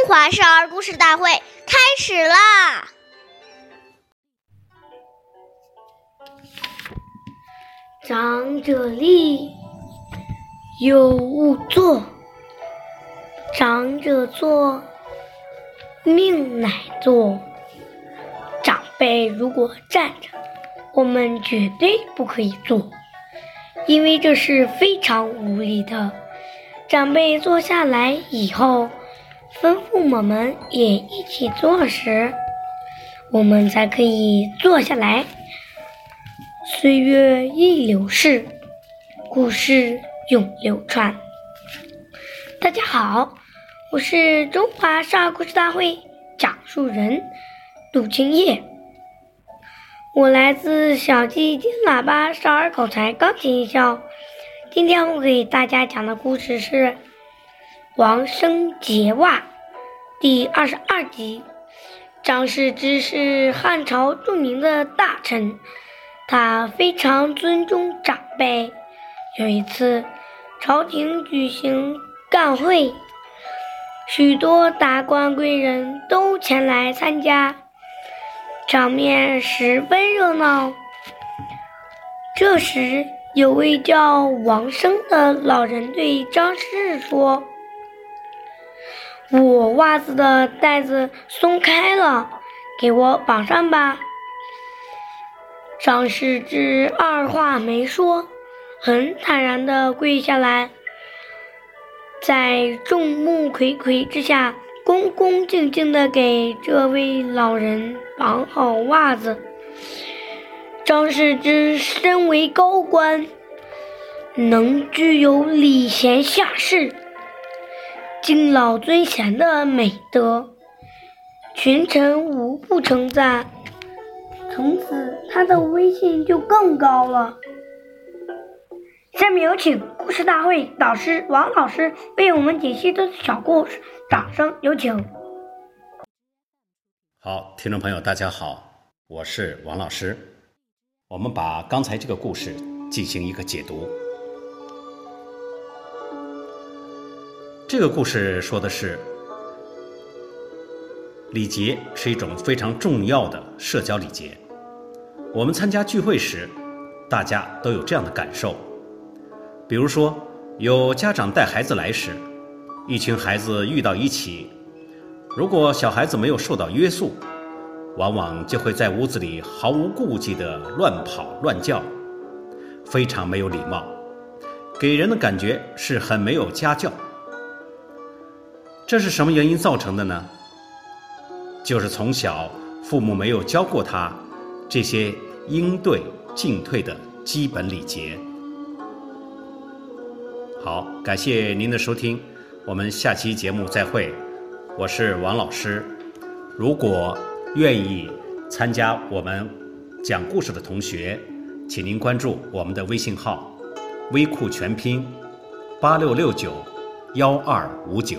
中华少儿故事大会开始啦！长者立，幼勿坐；长者坐，命乃坐。长辈如果站着，我们绝对不可以坐，因为这是非常无礼的。长辈坐下来以后。吩咐我们也一起做时，我们才可以坐下来。岁月易流逝，故事永流传。大家好，我是中华少儿故事大会讲述人杜青叶，我来自小鸡金喇叭少儿口才钢琴校。今天我给大家讲的故事是。王生结袜，第二十二集。张世之是汉朝著名的大臣，他非常尊重长辈。有一次，朝廷举行干会，许多达官贵人都前来参加，场面十分热闹。这时，有位叫王生的老人对张氏说。我袜子的带子松开了，给我绑上吧。张世之二话没说，很坦然地跪下来，在众目睽睽之下，恭恭敬敬地给这位老人绑好袜子。张世之身为高官，能具有礼贤下士。敬老尊贤的美德，群臣无不称赞。从此，他的威信就更高了。下面有请故事大会导师王老师为我们解析这个小故事，掌声有请。好，听众朋友，大家好，我是王老师。我们把刚才这个故事进行一个解读。这个故事说的是，礼节是一种非常重要的社交礼节。我们参加聚会时，大家都有这样的感受。比如说，有家长带孩子来时，一群孩子遇到一起，如果小孩子没有受到约束，往往就会在屋子里毫无顾忌地乱跑乱叫，非常没有礼貌，给人的感觉是很没有家教。这是什么原因造成的呢？就是从小父母没有教过他这些应对进退的基本礼节。好，感谢您的收听，我们下期节目再会。我是王老师。如果愿意参加我们讲故事的同学，请您关注我们的微信号“微库全拼八六六九幺二五九”。